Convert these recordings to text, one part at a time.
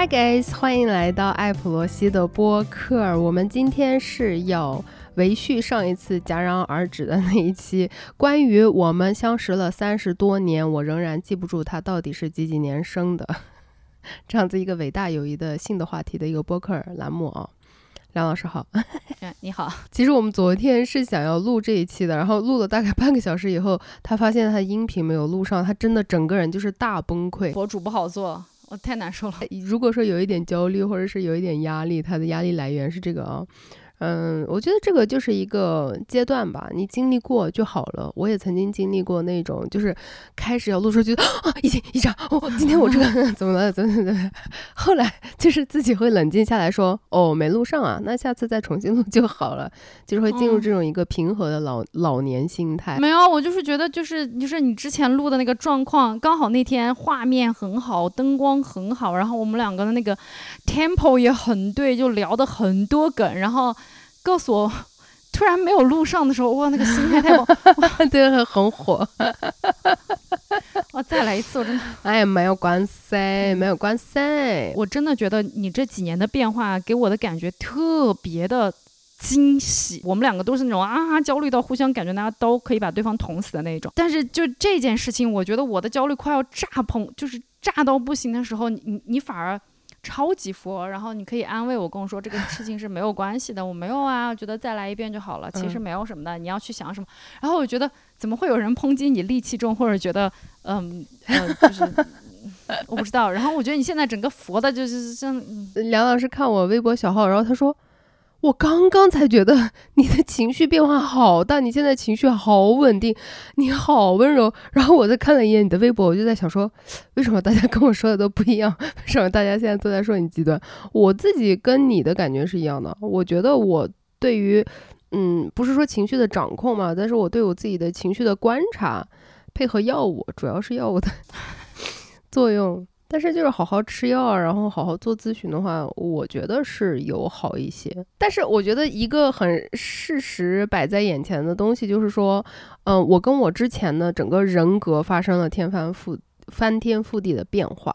Hi guys，欢迎来到艾普罗西的播客。我们今天是要维续上一次戛然而止的那一期，关于我们相识了三十多年，我仍然记不住他到底是几几年生的，这样子一个伟大友谊的性的话题的一个播客栏目啊。梁老师好，哎，你好。其实我们昨天是想要录这一期的，然后录了大概半个小时以后，他发现他音频没有录上，他真的整个人就是大崩溃。博主不好做，我太难受了。如果说有一点焦虑或者是有一点压力，他的压力来源是这个啊。嗯，我觉得这个就是一个阶段吧，你经历过就好了。我也曾经经历过那种，就是开始要录出去啊，一惊一乍，哦，今天我这个 怎么了？怎么怎么？后来就是自己会冷静下来说，哦，没录上啊，那下次再重新录就好了，就是会进入这种一个平和的老老年心态。没有，我就是觉得就是就是你之前录的那个状况，刚好那天画面很好，灯光很好，然后我们两个的那个 tempo 也很对，就聊的很多梗，然后。告诉我，突然没有录上的时候，哇，那个心态太火，对，很火。我，再来一次，我真的，哎，没有关系，没有关系。我真的觉得你这几年的变化给我的感觉特别的惊喜。我们两个都是那种啊，焦虑到互相感觉大家都可以把对方捅死的那种。但是就这件事情，我觉得我的焦虑快要炸棚，就是炸到不行的时候，你你反而。超级佛，然后你可以安慰我，跟我说这个 事情是没有关系的，我没有啊，我觉得再来一遍就好了，其实没有什么的，你要去想什么。然后我觉得怎么会有人抨击你戾气重，或者觉得嗯嗯，就是 我不知道。然后我觉得你现在整个佛的，就是像梁老师看我微博小号，然后他说。我刚刚才觉得你的情绪变化好大，你现在情绪好稳定，你好温柔。然后我再看了一眼你的微博，我就在想说，为什么大家跟我说的都不一样？为什么大家现在都在说你极端？我自己跟你的感觉是一样的。我觉得我对于，嗯，不是说情绪的掌控嘛，但是我对我自己的情绪的观察，配合药物，主要是药物的 作用。但是就是好好吃药，然后好好做咨询的话，我觉得是有好一些。但是我觉得一个很事实摆在眼前的东西就是说，嗯，我跟我之前的整个人格发生了天翻覆翻天覆地的变化。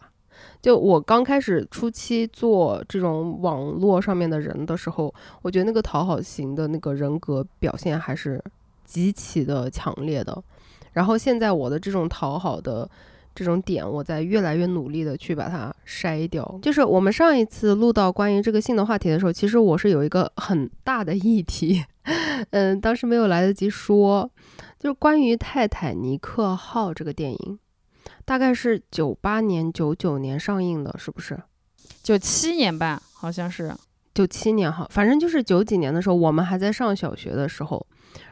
就我刚开始初期做这种网络上面的人的时候，我觉得那个讨好型的那个人格表现还是极其的强烈的。然后现在我的这种讨好的。这种点，我在越来越努力的去把它筛掉。就是我们上一次录到关于这个性的话题的时候，其实我是有一个很大的议题，嗯，当时没有来得及说，就是关于《泰坦尼克号》这个电影，大概是九八年、九九年上映的，是不是？九七年吧，好像是九七年哈，反正就是九几年的时候，我们还在上小学的时候。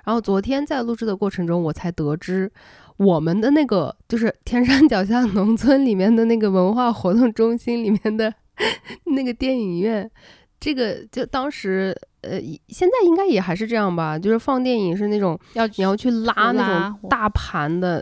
然后昨天在录制的过程中，我才得知。我们的那个就是天山脚下农村里面的那个文化活动中心里面的那个电影院，这个就当时呃，现在应该也还是这样吧，就是放电影是那种要你要去拉那种大盘的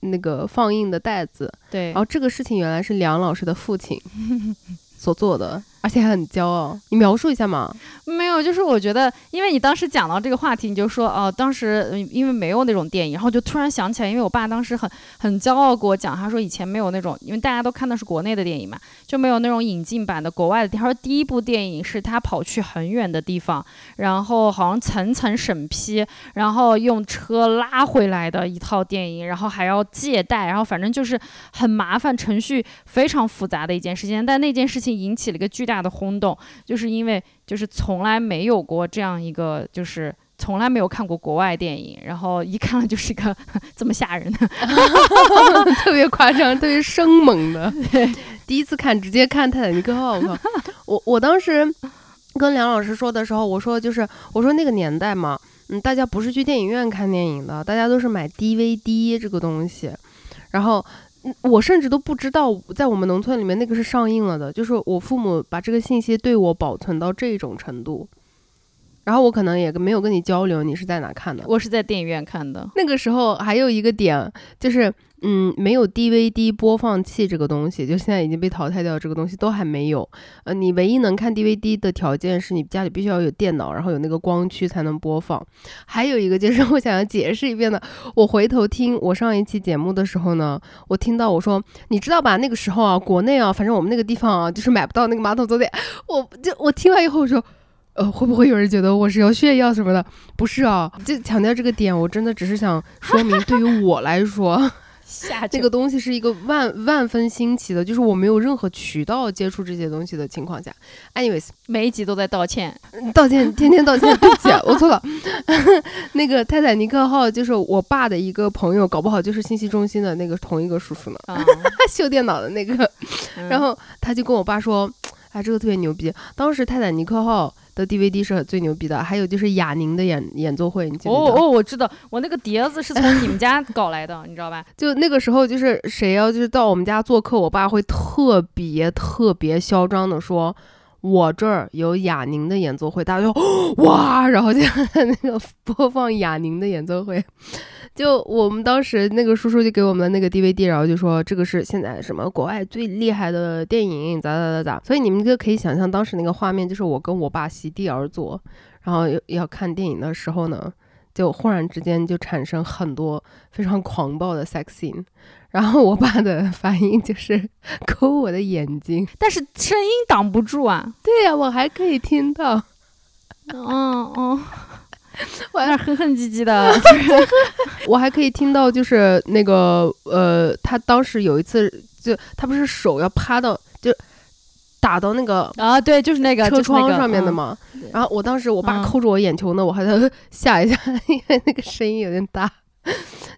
那个放映的袋子，对。然后这个事情原来是梁老师的父亲 所做的。而且还很骄傲，你描述一下嘛？没有，就是我觉得，因为你当时讲到这个话题，你就说哦，当时因为没有那种电影，然后就突然想起来，因为我爸当时很很骄傲给我讲，他说以前没有那种，因为大家都看的是国内的电影嘛，就没有那种引进版的国外的。他说第一部电影是他跑去很远的地方，然后好像层层审批，然后用车拉回来的一套电影，然后还要借贷，然后反正就是很麻烦，程序非常复杂的一件事情。但那件事情引起了一个巨。大的轰动，就是因为就是从来没有过这样一个，就是从来没有看过国外电影，然后一看了就是一个 这么吓人的，特别夸张，特别生猛的。第一次看，直接看《泰坦尼克号》，我靠！我我当时跟梁老师说的时候，我说就是我说那个年代嘛，嗯，大家不是去电影院看电影的，大家都是买 DVD 这个东西，然后。我甚至都不知道，在我们农村里面那个是上映了的，就是我父母把这个信息对我保存到这种程度，然后我可能也没有跟你交流，你是在哪看的？我是在电影院看的。那个时候还有一个点就是，嗯，没有 DVD 播放器这个东西，就现在已经被淘汰掉，这个东西都还没有。呃，你唯一能看 DVD 的条件是你家里必须要有电脑，然后有那个光驱才能播放。还有一个就是我想要解释一遍的，我回头听我上一期节目的时候呢，我听到我说，你知道吧？那个时候啊，国内啊，反正我们那个地方啊，就是买不到那个马桶坐垫。我就我听完以后我说。呃，会不会有人觉得我是要炫耀什么的？不是啊，就强调这个点，我真的只是想说明，对于我来说，这个东西是一个万万分新奇的，就是我没有任何渠道接触这些东西的情况下。Anyways，每一集都在道歉，道歉，天天道歉，对不起，我错了。那个泰坦尼克号就是我爸的一个朋友，搞不好就是信息中心的那个同一个叔叔呢，修电脑的那个。然后他就跟我爸说，哎，这个特别牛逼，当时泰坦尼克号。的 DVD 是最牛逼的，还有就是雅宁的演演奏会，你记得哦哦，我知道，我那个碟子是从你们家 搞来的，你知道吧？就那个时候，就是谁要就是到我们家做客，我爸会特别特别嚣张的说，我这儿有雅宁的演奏会，大家就 哇，然后就 那个播放雅宁的演奏会。就我们当时那个叔叔就给我们那个 DVD，然后就说这个是现在什么国外最厉害的电影，咋咋咋咋。所以你们就可以想象当时那个画面，就是我跟我爸席地而坐，然后要看电影的时候呢，就忽然之间就产生很多非常狂暴的 sex scene，然后我爸的反应就是 抠我的眼睛，但是声音挡不住啊。对呀，我还可以听到。嗯嗯。我那哼哼唧唧的，我还可以听到，就是那个呃，他当时有一次，就他不是手要趴到，就打到那个啊，对，就是那个车窗上面的嘛。然后我当时我爸抠着我眼球呢，我还在 吓一下，因为那个声音有点大。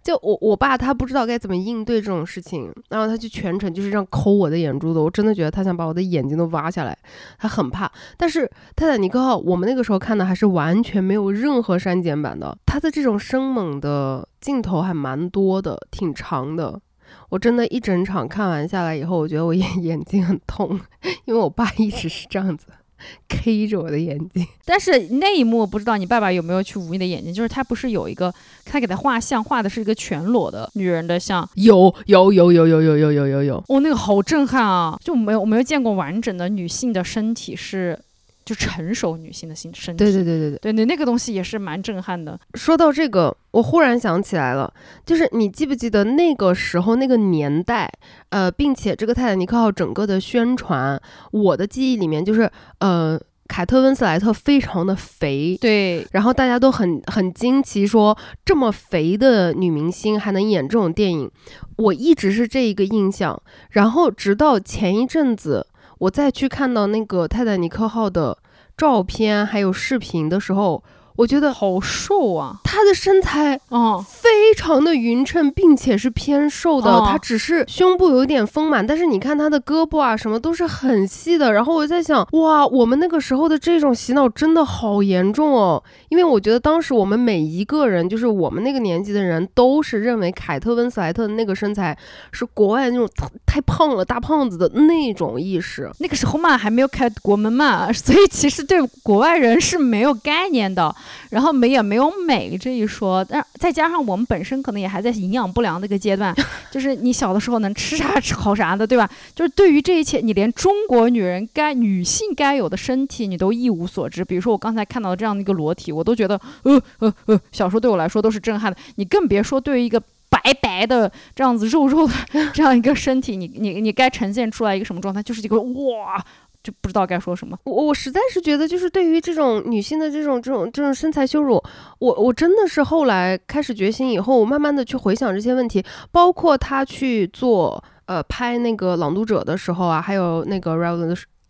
就我我爸他不知道该怎么应对这种事情，然后他就全程就是这样抠我的眼珠子，我真的觉得他想把我的眼睛都挖下来，他很怕。但是泰坦尼克号我们那个时候看的还是完全没有任何删减版的，它的这种生猛的镜头还蛮多的，挺长的。我真的，一整场看完下来以后，我觉得我眼 眼睛很痛，因为我爸一直是这样子。K 着我的眼睛，但是那一幕不知道你爸爸有没有去捂你的眼睛？就是他不是有一个，他给他画像，画的是一个全裸的女人的像，有有有有有有有有有有，哦，那个好震撼啊！就没有我没有见过完整的女性的身体是。就成熟女性的心身体，对对对对对，对你那个东西也是蛮震撼的。说到这个，我忽然想起来了，就是你记不记得那个时候那个年代，呃，并且这个泰坦尼克号整个的宣传，我的记忆里面就是，呃，凯特温斯莱特非常的肥，对，然后大家都很很惊奇，说这么肥的女明星还能演这种电影，我一直是这一个印象，然后直到前一阵子。我再去看到那个泰坦尼克号的照片还有视频的时候。我觉得好瘦啊，她的身材哦非常的匀称，并且是偏瘦的。她只是胸部有点丰满，但是你看她的胳膊啊什么都是很细的。然后我在想，哇，我们那个时候的这种洗脑真的好严重哦。因为我觉得当时我们每一个人，就是我们那个年纪的人，都是认为凯特温斯莱特的那个身材是国外那种太胖了大胖子的那种意识。那个时候嘛，还没有开国门嘛，所以其实对国外人是没有概念的。然后没也没有美这一说，但再加上我们本身可能也还在营养不良的一个阶段，就是你小的时候能吃啥吃好啥的，对吧？就是对于这一切，你连中国女人该女性该有的身体你都一无所知。比如说我刚才看到的这样的一个裸体，我都觉得呃呃呃，小时候对我来说都是震撼的。你更别说对于一个白白的这样子肉肉的 这样一个身体，你你你该呈现出来一个什么状态？就是一个哇。就不知道该说什么。我我实在是觉得，就是对于这种女性的这种这种这种身材羞辱，我我真的是后来开始觉醒以后，我慢慢的去回想这些问题，包括她去做呃拍那个《朗读者》的时候啊，还有那个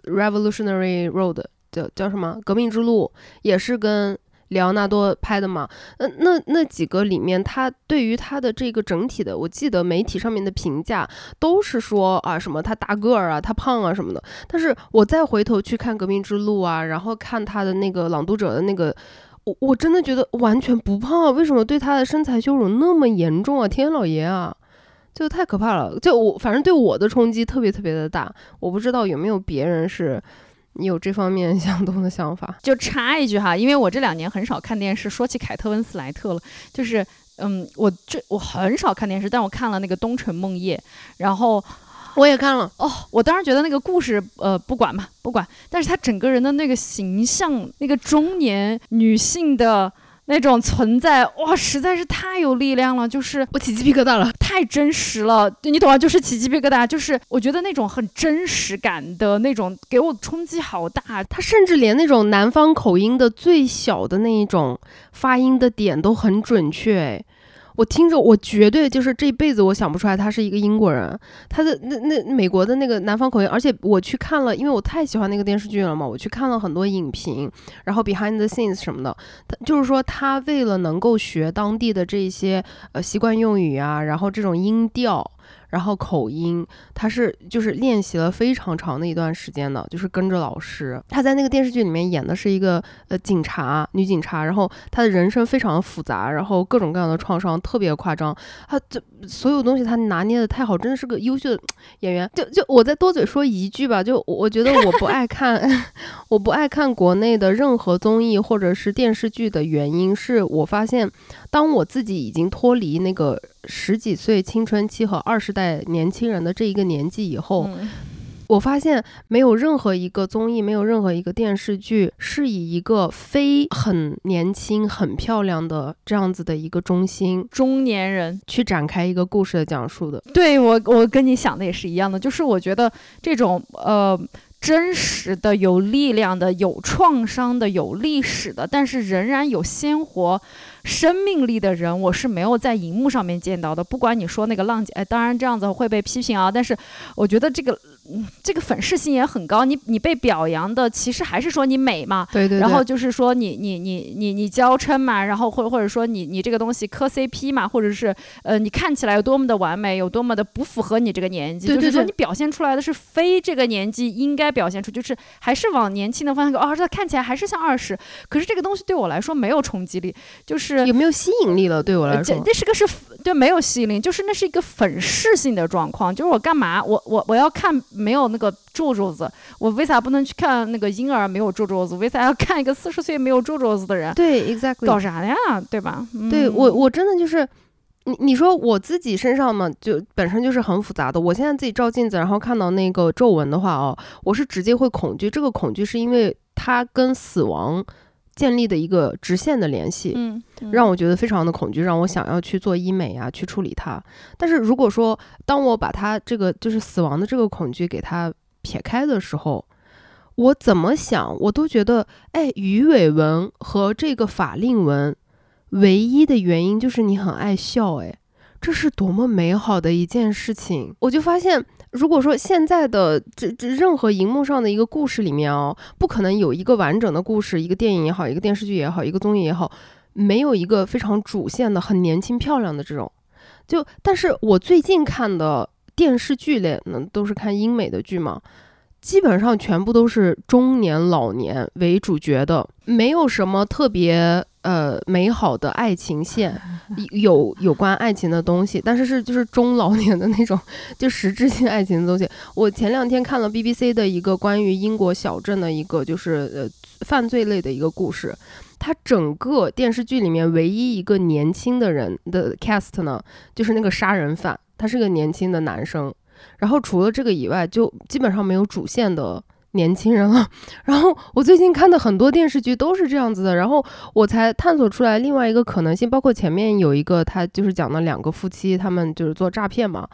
Revolutionary Road 叫叫什么革命之路，也是跟。里奥纳多拍的嘛，呃，那那几个里面，他对于他的这个整体的，我记得媒体上面的评价都是说啊，什么他大个儿啊，他胖啊什么的。但是我再回头去看《革命之路》啊，然后看他的那个《朗读者》的那个，我我真的觉得完全不胖啊，为什么对他的身材羞辱那么严重啊？天老爷啊，就太可怕了！就我反正对我的冲击特别特别的大，我不知道有没有别人是。你有这方面相同的想法。就插一句哈，因为我这两年很少看电视，说起凯特温斯莱特了，就是嗯，我这我很少看电视，但我看了那个《东城梦夜》，然后我也看了，哦，我当时觉得那个故事呃不管吧，不管，但是她整个人的那个形象，那个中年女性的。那种存在哇，实在是太有力量了，就是我起鸡皮疙瘩了，太真实了，你懂吗？就是起鸡皮疙瘩，就是我觉得那种很真实感的那种，给我冲击好大。他甚至连那种南方口音的最小的那一种发音的点都很准确，哎。我听着，我绝对就是这辈子我想不出来他是一个英国人，他的那那美国的那个南方口音，而且我去看了，因为我太喜欢那个电视剧了嘛，我去看了很多影评，然后 behind the scenes 什么的，他就是说他为了能够学当地的这些呃习惯用语啊，然后这种音调。然后口音，他是就是练习了非常长的一段时间的，就是跟着老师。他在那个电视剧里面演的是一个呃警察，女警察。然后他的人生非常复杂，然后各种各样的创伤特别夸张。他这所有东西他拿捏的太好，真的是个优秀的 演员。就就我再多嘴说一句吧，就我觉得我不爱看，我不爱看国内的任何综艺或者是电视剧的原因是我发现。当我自己已经脱离那个十几岁青春期和二十代年轻人的这一个年纪以后，我发现没有任何一个综艺，没有任何一个电视剧是以一个非很年轻、很漂亮的这样子的一个中心中年人去展开一个故事的讲述的。对我，我跟你想的也是一样的，就是我觉得这种呃。真实的、有力量的、有创伤的、有历史的，但是仍然有鲜活生命力的人，我是没有在荧幕上面见到的。不管你说那个浪姐，哎，当然这样子会被批评啊，但是我觉得这个。嗯，这个粉饰性也很高。你你被表扬的，其实还是说你美嘛？对对。然后就是说你你你你你娇嗔嘛，然后或或者说你你这个东西磕 CP 嘛，或者是呃你看起来有多么的完美，有多么的不符合你这个年纪。对对对。就是说你表现出来的是非这个年纪应该表现出，就是还是往年轻的方向走。哦，这看起来还是像二十，可是这个东西对我来说没有冲击力，就是有没有吸引力了？对我来说，那是个是对没有吸引力，就是那是一个粉饰性的状况。就是我干嘛？我我我要看没有那个。皱皱子，我为啥不能去看那个婴儿没有皱皱子？为啥要看一个四十岁没有皱皱子的人？对，exactly，搞啥呀？对吧？对我，我真的就是你，你说我自己身上嘛，就本身就是很复杂的。我现在自己照镜子，然后看到那个皱纹的话哦，我是直接会恐惧。这个恐惧是因为它跟死亡建立的一个直线的联系，嗯，让我觉得非常的恐惧，让我想要去做医美啊，去处理它。但是如果说当我把它这个就是死亡的这个恐惧给它。撇开的时候，我怎么想，我都觉得，哎，鱼尾纹和这个法令纹，唯一的原因就是你很爱笑，哎，这是多么美好的一件事情。我就发现，如果说现在的这这任何荧幕上的一个故事里面哦，不可能有一个完整的故事，一个电影也好，一个电视剧也好，一个综艺也好，没有一个非常主线的、很年轻漂亮的这种。就，但是我最近看的。电视剧类呢，都是看英美的剧嘛，基本上全部都是中年老年为主角的，没有什么特别呃美好的爱情线，有有关爱情的东西，但是是就是中老年的那种就实质性爱情的东西。我前两天看了 BBC 的一个关于英国小镇的一个就是呃犯罪类的一个故事，它整个电视剧里面唯一一个年轻的人的 cast 呢，就是那个杀人犯。他是个年轻的男生，然后除了这个以外，就基本上没有主线的年轻人了。然后我最近看的很多电视剧都是这样子的，然后我才探索出来另外一个可能性，包括前面有一个，他就是讲的两个夫妻，他们就是做诈骗嘛，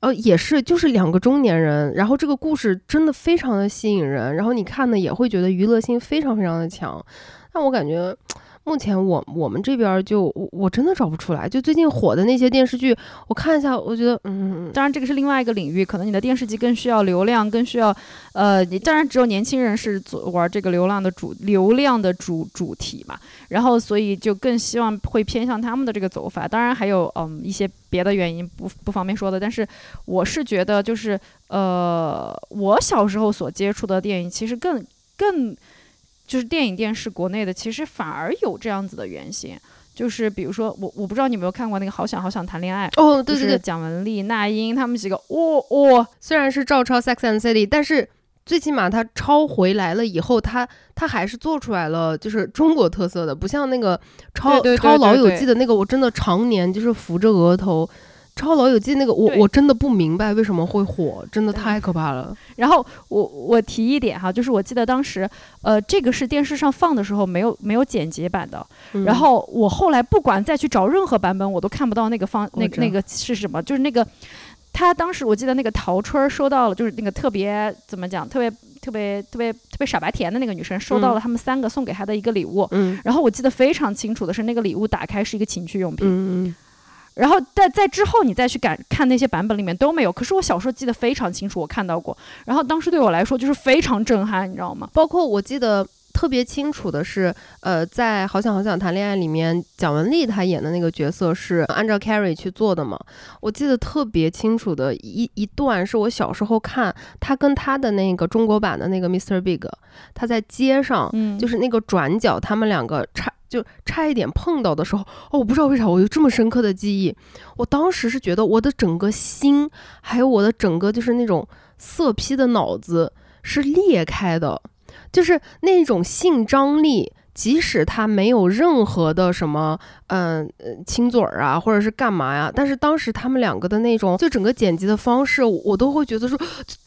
呃，也是就是两个中年人，然后这个故事真的非常的吸引人，然后你看的也会觉得娱乐性非常非常的强，但我感觉。目前我我们这边就我我真的找不出来，就最近火的那些电视剧，我看一下，我觉得嗯，当然这个是另外一个领域，可能你的电视剧更需要流量，更需要，呃，你当然只有年轻人是做玩这个流量的主流量的主主题嘛，然后所以就更希望会偏向他们的这个走法，当然还有嗯一些别的原因不不方便说的，但是我是觉得就是呃我小时候所接触的电影其实更更。就是电影电视国内的，其实反而有这样子的原型，就是比如说我我不知道你有没有看过那个《好想好想谈恋爱》哦，对对对，蒋雯丽、那英他们几个，哇哇，虽然是照抄《Sex and City》，但是最起码他抄回来了以后，他他还是做出来了，就是中国特色的，不像那个抄抄《老友对。记》的那个，我真的常年就是扶着额头。抄《老友记》那个，我我真的不明白为什么会火，真的太可怕了。然后我我提一点哈，就是我记得当时，呃，这个是电视上放的时候没有没有剪辑版的，嗯然后我后来不管再去找任何版本，我都看不到那个方那那个是什么，就是那个他当时我记得那个陶春儿收到了，就是那个特别怎么讲，特别特别特别特别傻白甜的那个女生收到了他们三个送给她的一个礼物。嗯然后我记得非常清楚的是，那个礼物打开是一个情趣用品，嗯嗯然后在在之后你再去感看那些版本里面都没有。可是我小时候记得非常清楚，我看到过。然后当时对我来说就是非常震撼，你知道吗？包括我记得特别清楚的是，呃，在《好想好想谈恋爱》里面，蒋雯丽她演的那个角色是按照 Carrie 去做的嘛。我记得特别清楚的一一段是我小时候看她跟她的那个中国版的那个 Mr. Big，他在街上。嗯，就是那个转角，他们两个差就差一点碰到的时候，哦，我不知道为啥我有这么深刻的记忆。我当时是觉得我的整个心，还有我的整个就是那种色批的脑子是裂开的，就是那种性张力。即使他没有任何的什么，嗯、呃，亲嘴儿啊，或者是干嘛呀，但是当时他们两个的那种，就整个剪辑的方式，我我都会觉得说，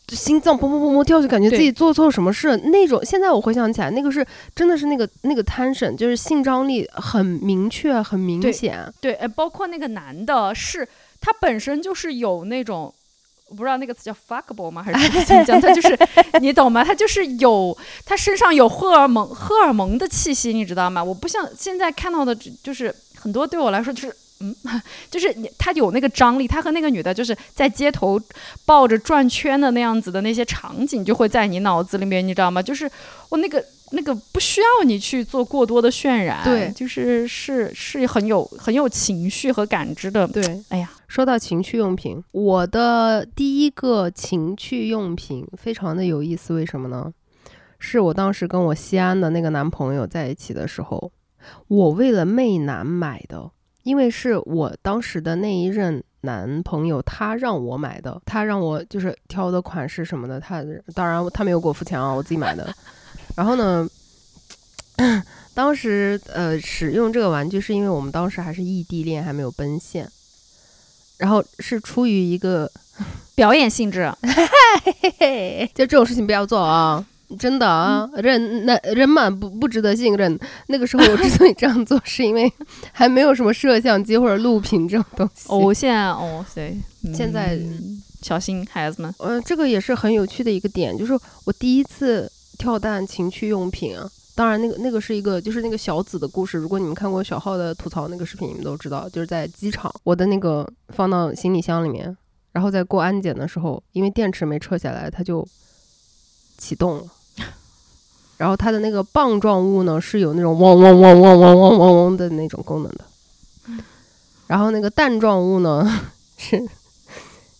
心脏砰砰砰砰跳，就感觉自己做错什么事那种。现在我回想起来，那个是真的是那个那个 tension，就是性张力很明确、很明显。对，呃，包括那个男的是，他本身就是有那种。我不知道那个词叫 fuckable 吗？还是怎么讲？他就是你懂吗？他就是有他身上有荷尔蒙荷尔蒙的气息，你知道吗？我不像现在看到的，就就是很多对我来说就是嗯，就是你他有那个张力，他和那个女的就是在街头抱着转圈的那样子的那些场景，就会在你脑子里面，你知道吗？就是我那个那个不需要你去做过多的渲染，对就是是是很有很有情绪和感知的。对，哎呀，说到情趣用品，我的第一个情趣用品非常的有意思，为什么呢？是我当时跟我西安的那个男朋友在一起的时候，我为了媚男买的，因为是我当时的那一任男朋友他让我买的，他让我就是挑的款式什么的，他当然他没有给我付钱啊，我自己买的。然后呢，当时呃使用这个玩具是因为我们当时还是异地恋，还没有奔现。然后是出于一个，表演性质，就这种事情不要做啊！真的啊，人那人嘛不不值得信任。那个时候我之所以这样做，是因为还没有什么摄像机或者录屏这种东西。哦，现在哦，对，现在嗯小心孩子们。呃，这个也是很有趣的一个点，就是我第一次跳蛋情趣用品啊。当然，那个那个是一个，就是那个小紫的故事。如果你们看过小浩的吐槽那个视频，你们都知道，就是在机场，我的那个放到行李箱里面，然后在过安检的时候，因为电池没撤下来，它就启动了。然后它的那个棒状物呢，是有那种嗡嗡嗡嗡嗡嗡嗡嗡的那种功能的。然后那个蛋状物呢，是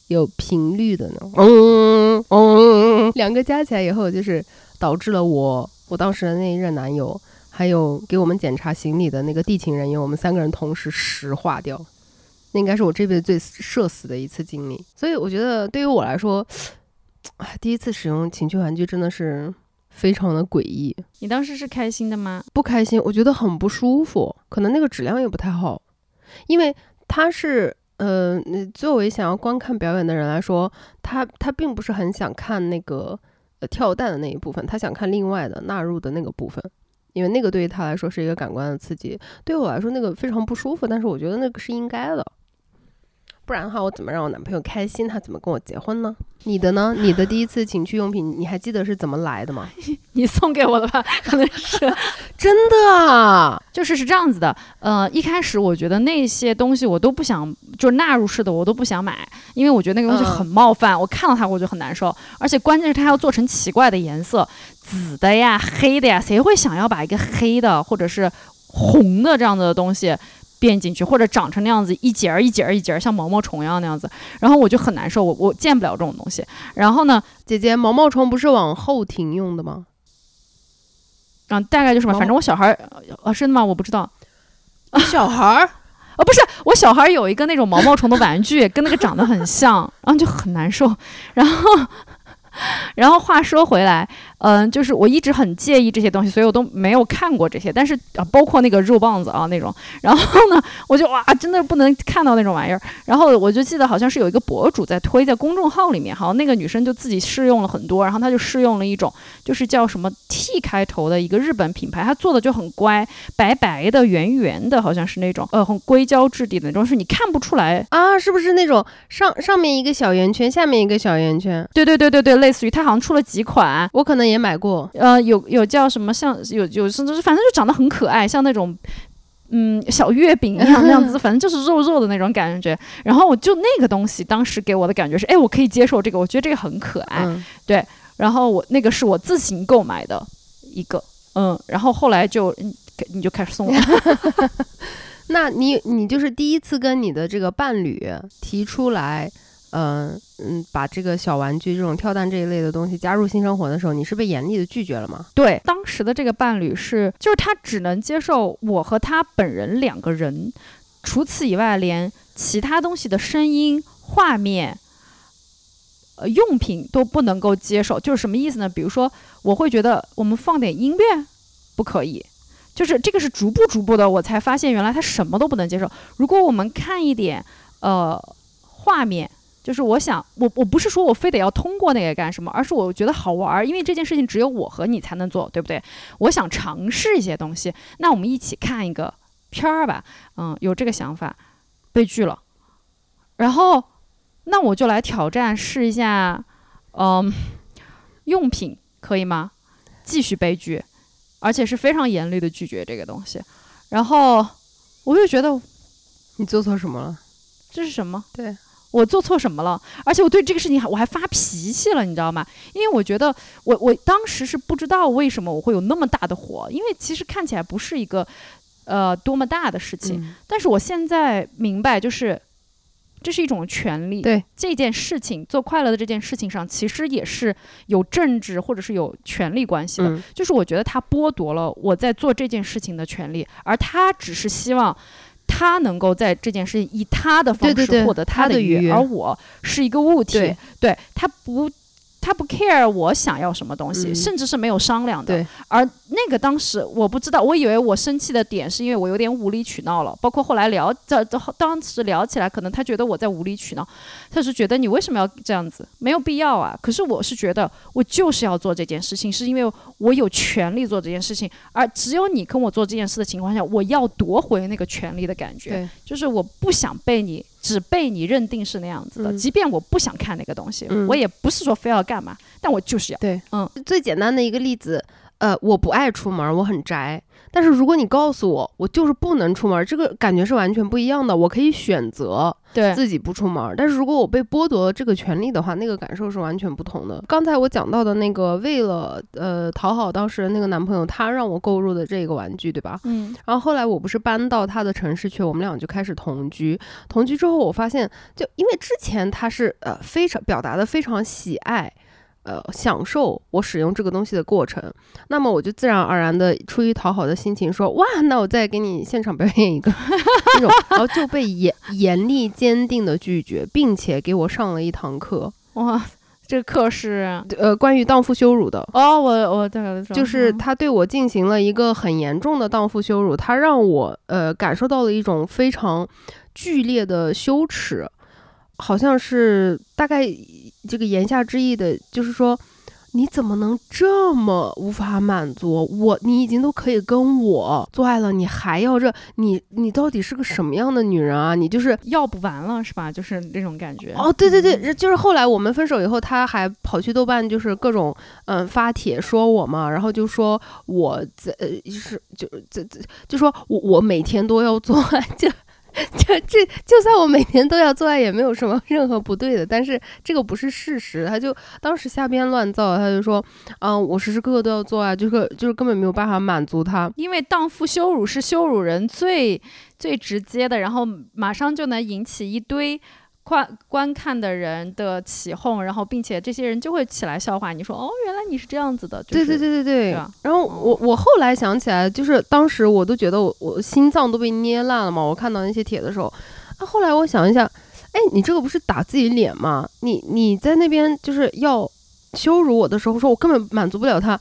有频率的呢，嗯嗯，两个加起来以后，就是导致了我我当时的那一任男友，还有给我们检查行李的那个地勤人员，我们三个人同时石化掉。那应该是我这辈子最社死的一次经历。所以我觉得对于我来说，哎，第一次使用情趣玩具真的是非常的诡异，你当时是开心的吗？不开心，我觉得很不舒服，可能那个质量也不太好，因为它是。呃，那作为想要观看表演的人来说，他他并不是很想看那个跳蛋的那一部分，他想看另外的纳入的那个部分，因为那个对于他来说是一个感官的刺激，对我来说那个非常不舒服，但是我觉得那个是应该的，不然的话我怎么让我男朋友开心，他怎么跟我结婚呢？你的呢？你的第一次情趣用品，你还记得是怎么来的吗？你送给我的吧，可能是，真的啊，就是是这样子的。呃，一开始我觉得那些东西我都不想，就是纳入式的我都不想买，因为我觉得那个东西嗯很冒犯，我看到它我就很难受，而且关键是它要做成奇怪的颜色，紫的呀、黑的呀，谁会想要把一个黑的或者是红的这样子的东西？变进去，或者长成那样子一节儿一节儿一节儿，像毛毛虫一样那样子，然后我就很难受，我我见不了这种东西。然后呢，姐姐，毛毛虫不是往后挺用的吗？啊，大概就是吧，反正我小孩儿，啊，真的吗？我不知道。小孩儿，哦，不是，我小孩有一个那种毛毛虫的玩具，跟那个长得很像，然后就很难受。然后，然后话说回来，嗯、就是我一直很介意这些东西，所以我都没有看过这些。但是啊，包括那个肉棒子啊那种，然后呢，我就哇，真的不能看到那种玩意儿。然后我就记得好像是有一个博主在推在公众号里面，好像那个女生就自己试用了很多，然后她就试用了一种就是叫什么 T 开头的一个日本品牌，它做的就很乖，白白的、圆圆的，好像是那种呃很硅胶质地的那种，是你看不出来。啊，是不是那种上上面一个小圆圈，下面一个小圆圈？对对对对对，类似于它好像出了几款，我可能也买过。呃，有有叫什么像有有甚至是反正就长得很可爱，像那种。嗯，小月饼一样 那样子，反正就是肉肉的那种感觉。然后我就那个东西，当时给我的感觉是，哎，我可以接受这个，我觉得这个很可爱。嗯，然后我那个是我自行购买的一个，嗯，然后后来就你就开始送了。那你你就是第一次跟你的这个伴侣提出来，嗯、嗯，把这个小玩具这种跳蛋这一类的东西加入性生活的时候，你是被严厉的拒绝了吗？对，当时的这个伴侣是，就是他只能接受我和他本人两个人，除此以外，连其他东西的声音、画面、呃用品都不能够接受。就是什么意思呢？比如说，我会觉得我们放点音乐，不可以。就是这个是逐步逐步的，我才发现原来他什么都不能接受。如果我们看一点呃画面，就是我想我我不是说我非得要通过那个干什么，而是我觉得好玩儿，因为这件事情只有我和你才能做，对不对？我想尝试一些东西，那我们一起看一个片儿吧，嗯，有这个想法，被拒了，然后那我就来挑战试一下，嗯，用品可以吗？继续被拒，而且是非常严厉的拒绝这个东西，然后我就觉得你做错什么了？这是什么？对我做错什么了？而且我对这个事情还我还发脾气了，你知道吗？因为我觉得我我当时是不知道为什么我会有那么大的火，因为其实看起来不是一个呃多么大的事情，嗯但是我现在明白，就是这是一种权利。对这件事情做快乐的这件事情上，其实也是有政治或者是有权利关系的。嗯就是我觉得他剥夺了我在做这件事情的权利，而他只是希望他能够在这件事情以他的方式获得他的的愉悦，而我是一个物体，对对他不。他不 care 我想要什么东西，嗯甚至是没有商量的。对，而那个当时我不知道，我以为我生气的点是因为我有点无理取闹了。包括后来聊，这这当时聊起来，可能他觉得我在无理取闹，他是觉得你为什么要这样子？没有必要啊。可是我是觉得我就是要做这件事情，是因为我有权利做这件事情，而只有你跟我做这件事的情况下，我要夺回那个权利的感觉。对，就是我不想被你只被你认定是那样子的，嗯即便我不想看那个东西，嗯我也不是说非要干嘛，但我就是要。对，嗯，最简单的一个例子，呃，我不爱出门，我很宅。但是如果你告诉我，我就是不能出门，这个感觉是完全不一样的。我可以选择对，自己不出门，但是如果我被剥夺了这个权利的话，那个感受是完全不同的。刚才我讲到的那个，为了呃讨好当时的那个男朋友，他让我购入的这个玩具，对吧？嗯然后后来我不是搬到他的城市去，我们俩就开始同居。同居之后，我发现，就因为之前他是呃非常表达的非常喜爱。呃，享受我使用这个东西的过程，那么我就自然而然的出于讨好的心情说，哇，那我再给你现场表演一个。那种，然后就被严严厉坚定的拒绝，并且给我上了一堂课，哇，这课是？呃，关于荡妇羞辱的。哦，我我就是嗯。他对我进行了一个很严重的荡妇羞辱，他让我呃感受到了一种非常剧烈的羞耻，好像是大概这个言下之意的，就是说你怎么能这么无法满足我？你已经都可以跟我做爱了，你还要这？你你到底是个什么样的女人啊？你就是要不完了是吧？就是那种感觉。哦，对对对，嗯就是后来我们分手以后，他还跑去豆瓣，就是各种嗯发帖说我嘛，然后就说我在呃是就这这就说我我每天都要做爱，就 就这就算我每年都要做爱，也没有什么 任何不对的，但是这个不是事实，他就当时瞎编乱造，他就说嗯我时时刻刻都要做爱，就是就是根本没有办法满足他，因为荡妇羞辱是羞辱人最最直接的，然后马上就能引起一堆观观看的人的起哄，然后并且这些人就会起来笑话你说哦，原来你是这样子的。就是、对对对对对然后我我后来想起来，就是当时我都觉得我我心脏都被捏烂了嘛。我看到那些帖的时候，啊，后来我想一下，哎，你这个不是打自己脸吗？你你在那边就是要羞辱我的时候，说我根本满足不了他，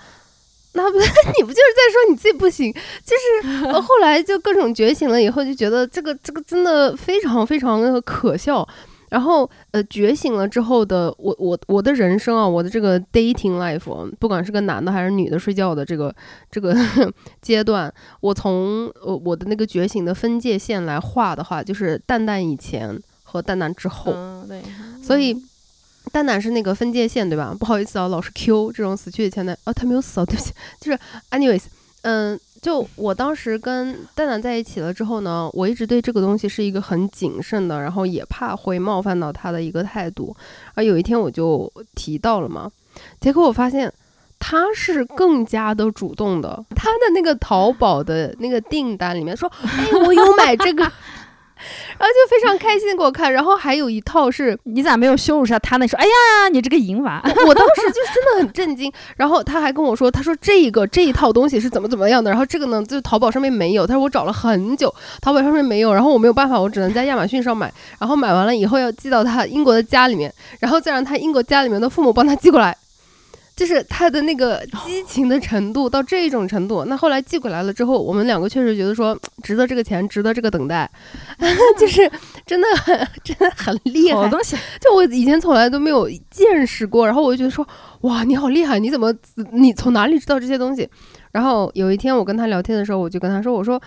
那不你不就是在说你自己不行？就是呃 后来就各种觉醒了以后，就觉得这个这个真的非常非常的可笑。然后呃觉醒了之后的我我我的人生啊，我的这个 dating life，不管是跟男的还是女的睡觉的这个这个 阶段，我从呃我的那个觉醒的分界线来画的话，就是蛋蛋以前和蛋蛋之后。嗯，对，所以蛋蛋是那个分界线，对吧？不好意思啊，老是 Q 这种死去的前男，哦，他没有死啊，对不起，就是 anyways，嗯，就我当时跟蛋蛋在一起了之后呢，我一直对这个东西是一个很谨慎的，然后也怕会冒犯到他的一个态度。而有一天我就提到了嘛，结果我发现。他是更加的主动的，他的那个淘宝的那个订单里面说：“哎，我有买这个。”然后就非常开心地给我看，然后还有一套是你咋没有羞辱一下他呢？说，哎呀，你这个淫娃！我当时就真的很震惊。然后他还跟我说，他说这个这一套东西是怎么怎么样的，然后这个呢，就淘宝上面没有。他说我找了很久，淘宝上面没有，然后我没有办法，我只能在亚马逊上买。然后买完了以后要寄到他英国的家里面，然后再让他英国家里面的父母帮他寄过来。就是他的那个激情的程度到这种程度，那后来寄过来了之后，我们两个确实觉得说 值得这个钱，值得这个等待，就是真的很真的很厉害。好东西，就我以前从来都没有见识过，然后我就觉得说哇，你好厉害，你怎么你从哪里知道这些东西？然后有一天我跟他聊天的时候，我就跟他说，我说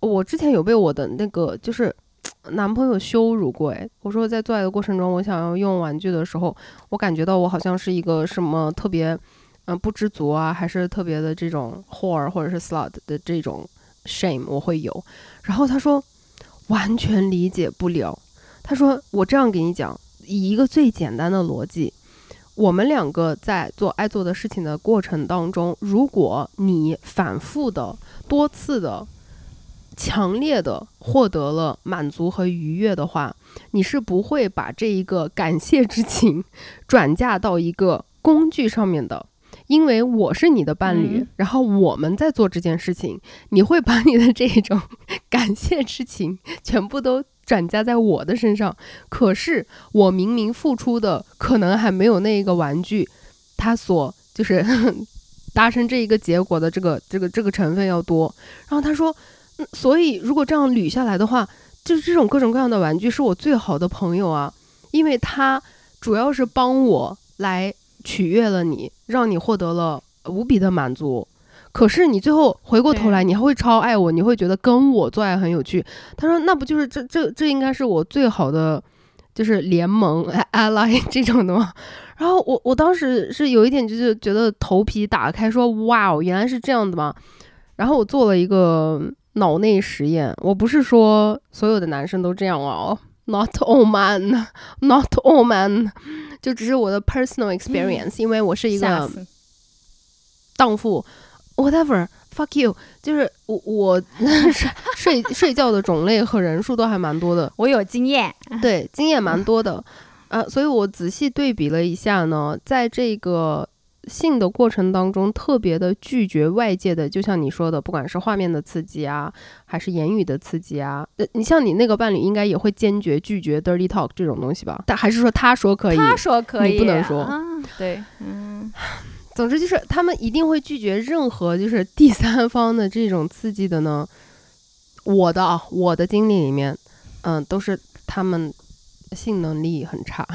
我之前有被我的那个就是。男朋友羞辱过哎，我说在做爱的过程中，我想要用玩具的时候，我感觉到我好像是一个什么特别，嗯不知足啊，还是特别的这种 whore 或者是 slut 的这种 shame 我会有。然后他说完全理解不了，他说我这样给你讲，以一个最简单的逻辑，我们两个在做爱做的事情的过程当中，如果你反复的多次的。强烈的获得了满足和愉悦的话，你是不会把这一个感谢之情转嫁到一个工具上面的，因为我是你的伴侣，然后我们在做这件事情，你会把你的这种感谢之情全部都转嫁在我的身上。可是我明明付出的可能还没有那一个玩具，它所就是 达成这一个结果的这个这个这个成分要多。然后他说。所以，如果这样捋下来的话，就是这种各种各样的玩具是我最好的朋友啊，因为他主要是帮我来取悦了你，让你获得了无比的满足。可是你最后回过头来，你还会超爱我，你会觉得跟我做爱很有趣。他说：“那不就是这这这应该是我最好的，就是联盟 ally 这种的吗？”然后我我当时是有一点就是觉得头皮打开，说：“哇哦，原来是这样的吗？”然后我做了一个。脑内实验，我不是说所有的男生都这样哦，Not all men，Not all men，就只是我的 personal experience，因为我是一个荡妇，whatever，fuck you，就是我我睡睡睡觉的种类和人数都还蛮多的，我有经验，对，经验蛮多的，呃，所以我仔细对比了一下呢，在这个。性的过程当中，特别的拒绝外界的，就像你说的，不管是画面的刺激啊，还是言语的刺激啊，呃，你像你那个伴侣，应该也会坚决拒绝 dirty talk 这种东西吧？但还是说他说可以，他说可以，你不能说。对，嗯，总之就是他们一定会拒绝任何就是 第三方的这种刺激的呢。我的啊，我的经历里面，嗯，都是他们性能力很差。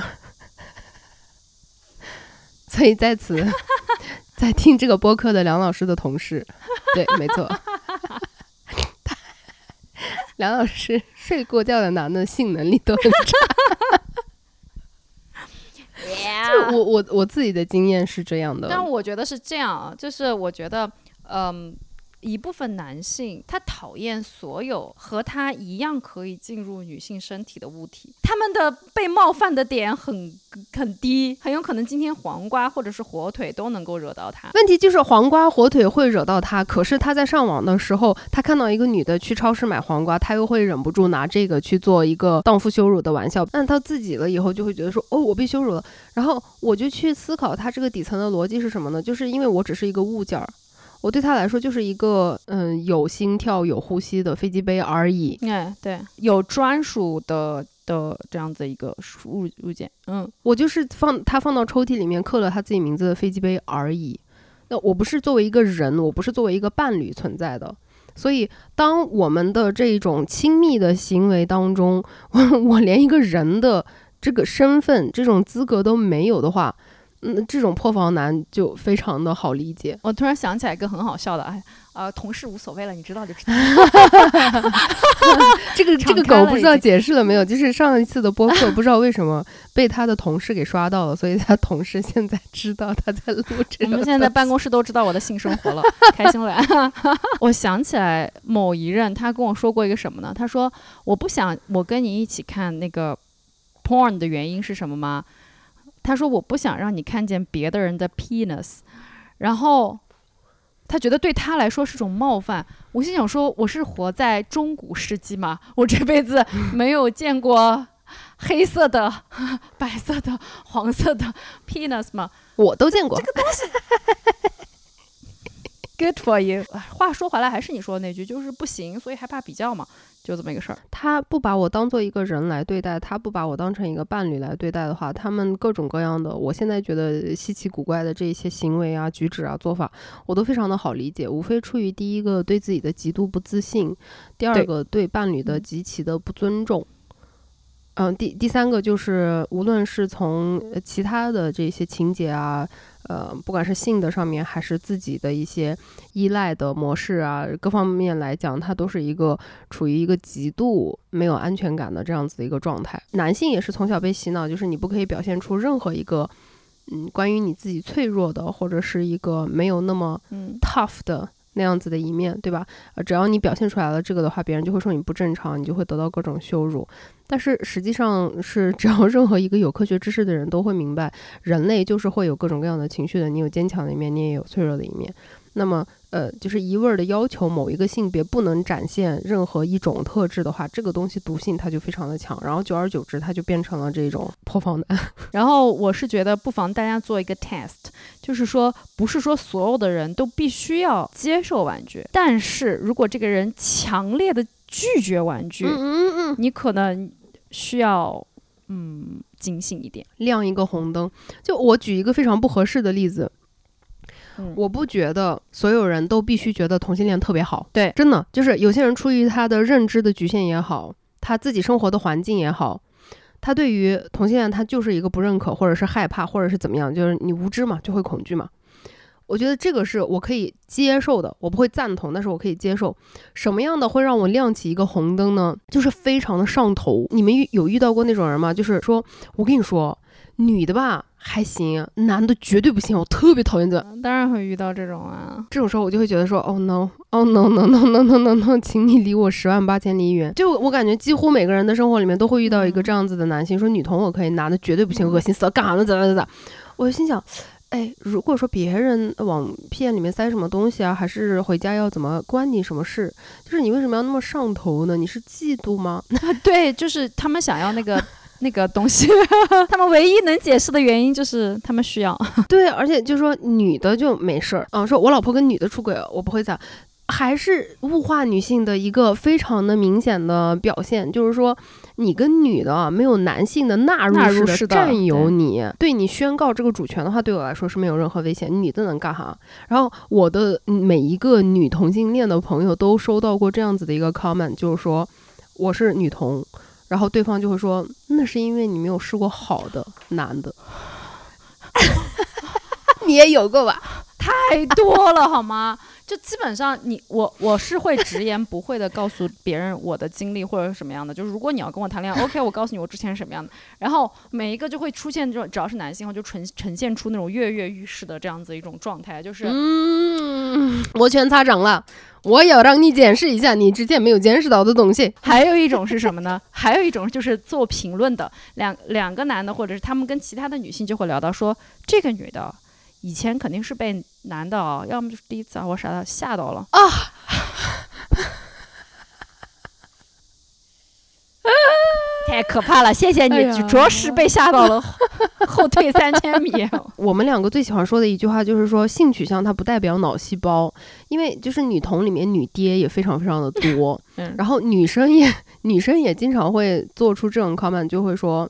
所以在此，在听这个播客的梁老师的同事，对，没错，梁老师睡过觉的男的性能力都很差。就我我我自己的经验是这样的，但我觉得是这样啊，就是我觉得，嗯。一部分男性他讨厌所有和他一样可以进入女性身体的物体，他们的被冒犯的点很很低，很有可能今天黄瓜或者是火腿都能够惹到他。问题就是黄瓜火腿会惹到他，可是他在上网的时候，他看到一个女的去超市买黄瓜，他又会忍不住拿这个去做一个荡妇羞辱的玩笑。但他自己了以后就会觉得说，哦，我被羞辱了。然后我就去思考他这个底层的逻辑是什么呢？就是因为我只是一个物件儿。我对他来说就是一个嗯有心跳、有呼吸的飞机杯而已。哎，对，有专属的的这样子一个物物件，嗯，我就是放他放到抽屉里面刻了他自己名字的飞机杯而已。那我不是作为一个人，我不是作为一个伴侣存在的。所以，当我们的这种亲密的行为当中，我我连一个人的这个身份、这种资格都没有的话，嗯，这种破防男就非常的好理解。我突然想起来一个很好笑的，哎，呃，同事无所谓了，你知道就知道。这个 这个狗不知道解释了没有？就是上一次的播客，不知道为什么被他的同事给刷到了，所以他同事现在知道他在录这个。我们现在在办公室都知道我的性生活了，开心了。我想起来某一任他跟我说过一个什么呢？他说我不想我跟你一起看那个 porn 的原因是什么吗？他说我不想让你看见别的人的 penis，然后他觉得对他来说是种冒犯。我心想说我是活在中古世纪吗？我这辈子没有见过黑色的、白色的、黄色的 penis 吗？我都见过，Good for you。哎话说回来，还是你说的那句，就是不行，所以害怕比较嘛，就这么一个事儿。他不把我当做一个人来对待，他不把我当成一个伴侣来对待的话，他们各种各样的，我现在觉得稀奇古怪的这些行为啊、举止啊、做法，我都非常的好理解。无非出于第一个对自己的极度不自信，第二个对伴侣的嗯极其的不尊重。嗯，第第三个就是，无论是从呃其他的这些情节啊，呃，不管是性的上面，还是自己的一些依赖的模式啊，各方面来讲，他都是一个处于一个极度没有安全感的这样子的一个状态。男性也是从小被洗脑，就是你不可以表现出任何一个，嗯，关于你自己脆弱的，或者是一个没有那么嗯，tough 的那样子的一面，对吧？呃，只要你表现出来了这个的话，别人就会说你不正常，你就会得到各种羞辱。但是实际上是，只要任何一个有科学知识的人都会明白，人类就是会有各种各样的情绪的。你有坚强的一面，你也有脆弱的一面。那么，呃，就是一味儿的要求某一个性别不能展现任何一种特质的话，这个东西毒性它就非常的强，然后久而久之，它就变成了这种破防男。然后我是觉得不妨大家做一个 test，就是说不是说所有的人都必须要接受玩具，但是如果这个人强烈的拒绝玩具，嗯嗯嗯，你可能需要嗯警醒一点。亮一个红灯。就我举一个非常不合适的例子，嗯我不觉得所有人都必须觉得同性恋特别好。对真的就是有些人出于他的认知的局限也好，他自己生活的环境也好。他对于同性恋，他就是一个不认可，或者是害怕，或者是怎么样，就是你无知嘛，就会恐惧嘛。我觉得这个是我可以接受的，我不会赞同，但是我可以接受。什么样的会让我亮起一个红灯呢？就是非常的上头。你们遇有遇到过那种人吗？就是说我跟你说，女的吧还行，男的绝对不行，我特别讨厌这。嗯当然会遇到这种啊，这种时候我就会觉得说，哦 no，哦 no no no no no no no，请你离我十万八千里远。就我感觉几乎每个人的生活里面都会遇到一个这样子的男性，说女同我可以，男的绝对不行，恶心死了，干啥呢？咋咋咋咋？我就心想。哎，如果说别人往屁眼里面塞什么东西啊，还是回家要怎么关你什么事？就是你为什么要那么上头呢？你是嫉妒吗？对，就是他们想要那个 那个东西，他们唯一能解释的原因就是他们需要。对，而且就是说女的就没事儿，嗯，说我老婆跟女的出轨了，我不会咋，还是物化女性的一个非常的明显的表现，就是说你跟女的啊没有男性的纳入式的占有你，对你宣告这个主权的话，对我来说是没有任何危险，女的能干哈？然后我的每一个女同性恋的朋友都收到过这样子的一个 comment，就是说我是女同。然后对方就会说，那是因为你没有试过好的男的，你也有过吧？太多了好吗？就基本上你我我是会直言不讳的告诉别人我的经历或者是什么样的。就是如果你要跟我谈恋爱，OK，我告诉你我之前是什么样的。然后每一个就会出现这种，只要是男性，就呈呈现出那种跃跃欲试的这样子一种状态，就是。嗯，摩拳擦掌了，我也要让你见识一下你之前没有见识到的东西。还有一种是什么呢？还有一种就是做评论的，两两个男的，或者是他们跟其他的女性就会聊到说，这个女的以前肯定是被男的啊，要么就是第一次啊，我啥的吓到了啊。太可怕了！谢谢你，着实被吓到了，后退三千米。我们两个最喜欢说的一句话就是说，性取向它不代表脑细胞，因为就是女同里面女爹也非常非常的多，嗯然后女生也 女生也经常会做出这种 comment，就会说。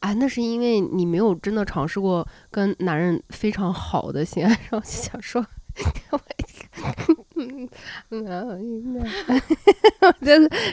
哎，那是因为你没有真的尝试过跟男人非常好的性爱，然后就想说，我嗯嗯，我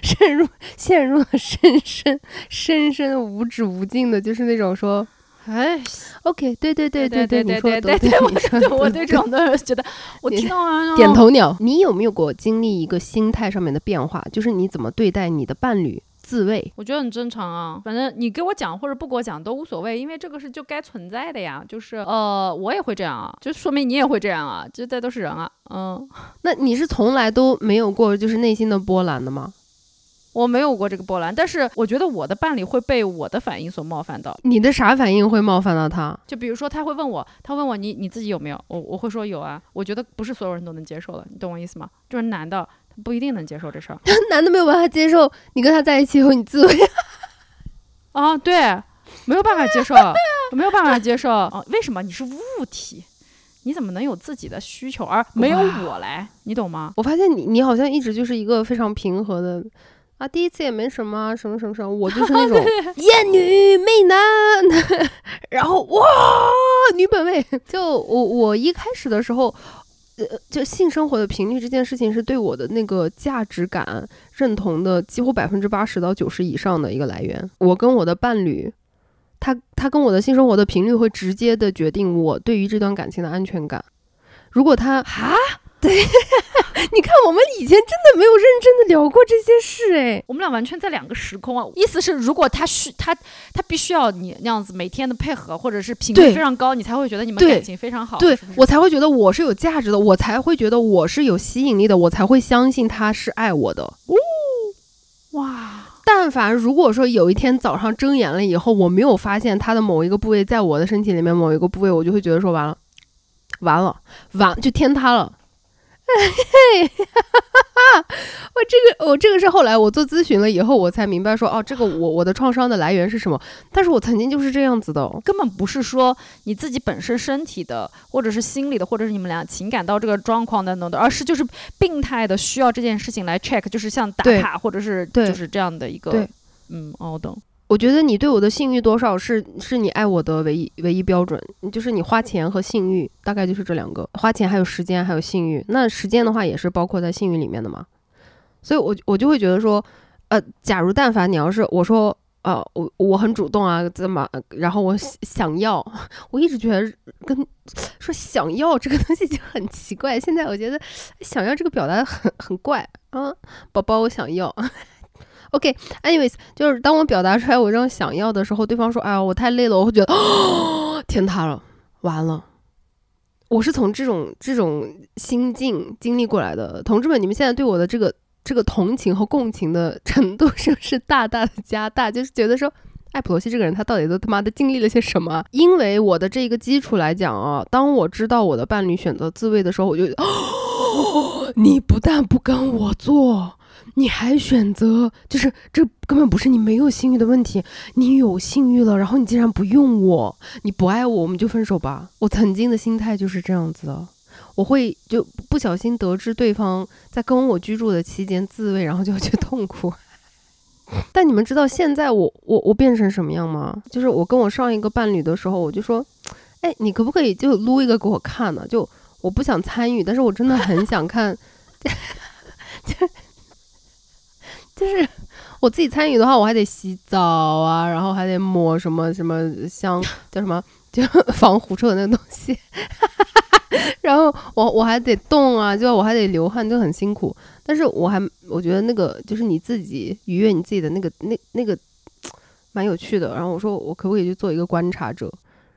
陷入陷入了深深深深的无止无尽的，就是那种说哎，OK，对对对对对，你说对的对对，我你说对我的对这种的觉得，我听到完点。头鸟。你有没有过经历一个心态上面的变化？就是你怎么对待你的伴侣自慰？我觉得很正常啊，反正你给我讲或者不给我讲都无所谓，因为这个是就该存在的呀。就是呃，我也会这样啊，就说明你也会这样啊，这这都是人啊。嗯，那你是从来都没有过就是内心的波澜的吗？我没有过这个波澜，但是我觉得我的伴侣会被我的反应所冒犯到。你的啥反应会冒犯到他？就比如说他会问我，他问我你你自己有没有？我我会说有啊。我觉得不是所有人都能接受的，你懂我意思吗？就是男的他不一定能接受这事儿 男的没有办法接受你跟他在一起以后你自慰，啊，对，没有办法接受，没有办法接受啊。为什么你是物体？你怎么能有自己的需求而没有我来？你懂吗？我发现你你好像一直就是一个非常平和的。啊，第一次也没什么啊，什么什么什么，我就是那种艳女媚男，然后哇，女本位。就我我一开始的时候，呃，就性生活的频率这件事情是对我的那个价值感认同的几乎百分之八十到九十以上的一个来源。我跟我的伴侣，他他跟我的性生活的频率会直接的决定我对于这段感情的安全感。如果他哈，你看，我们以前真的没有认真的聊过这些事，哎，我们俩完全在两个时空啊！意思是，如果他需他他必须要你那样子每天的配合，或者是频率非常高，你才会觉得你们感情非常好。对我才会觉得我是有价值的，我才会觉得我是有吸引力的，我才会相信他是爱我的。哇，但凡如果说有一天早上睁眼了以后，我没有发现他的某一个部位在我的身体里面某一个部位，我就会觉得说完了，完了，完就天塌了。我这个我这个是后来我做咨询了以后，我才明白说哦，这个我我的创伤的来源是什么。但是我曾经就是这样子的哦，根本不是说你自己本身身体的，或者是心理的，或者是你们俩情感到这个状况等等的，而是就是病态的需要这件事情来 check，就是像打对卡或者是就是这样的一个，嗯，哦，我懂。我觉得你对我的信誉多少是是你爱我的唯一唯一标准，就是你花钱和信誉大概就是这两个，花钱还有时间还有信誉。那时间的话也是包括在信誉里面的嘛，所以我我就会觉得说，呃，假如但凡你要是我说。啊、我我很主动啊，怎么？然后我想要，我一直觉得跟说想要这个东西就很奇怪。现在我觉得想要这个表达很很怪啊，宝宝，我想要。OK，anyways，、就是当我表达出来我这种想要的时候，对方说：“哎呀，我太累了。”我会觉得，哦，天塌了，完了。我是从这种这种心境经历过来的，同志们，你们现在对我的这个这个同情和共情的程度是不是大大的加大？就是觉得说，艾普罗西这个人他到底都他妈的经历了些什么？因为我的这一个基础来讲啊，当我知道我的伴侣选择自慰的时候，我就，哦，你不但不跟我做。你还选择，就是这根本不是你没有性欲的问题，你有性欲了，然后你竟然不用我，你不爱我，我们就分手吧。我曾经的心态就是这样子的，我会就不小心得知对方在跟我居住的期间自慰，然后就去痛苦。但你们知道现在我我我变成什么样吗？就是我跟我上一个伴侣的时候，我就说，哎，你可不可以就撸一个给我看呢？就我不想参与，但是我真的很想看，就 就是我自己参与的话，我还得洗澡啊，然后还得抹什么什么香叫什么，就防狐臭的那个东西，然后我我还得动啊，就我还得流汗，就很辛苦。但是我还我觉得那个就是你自己愉悦你自己的那个那那个 蛮有趣的。然后我说我可不可以去做一个观察者？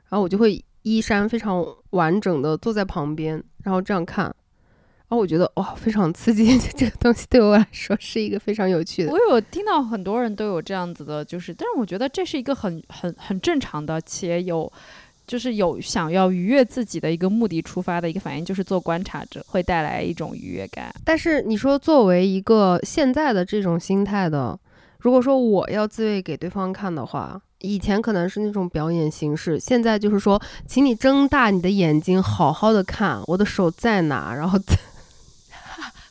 然后我就会衣衫非常完整的坐在旁边，然后这样看。然后我觉得哇，非常刺激，这个东西对我来说是一个非常有趣的。我有听到很多人都有这样子的，就是，但是我觉得这是一个很很很正常的，且有就是有想要愉悦自己的一个目的出发的一个反应，就是做观察者会带来一种愉悦感。但是你说作为一个现在的这种心态的，如果说我要自慰给对方看的话，以前可能是那种表演形式，现在就是说，请你睁大你的眼睛，好好的看我的手在哪，然后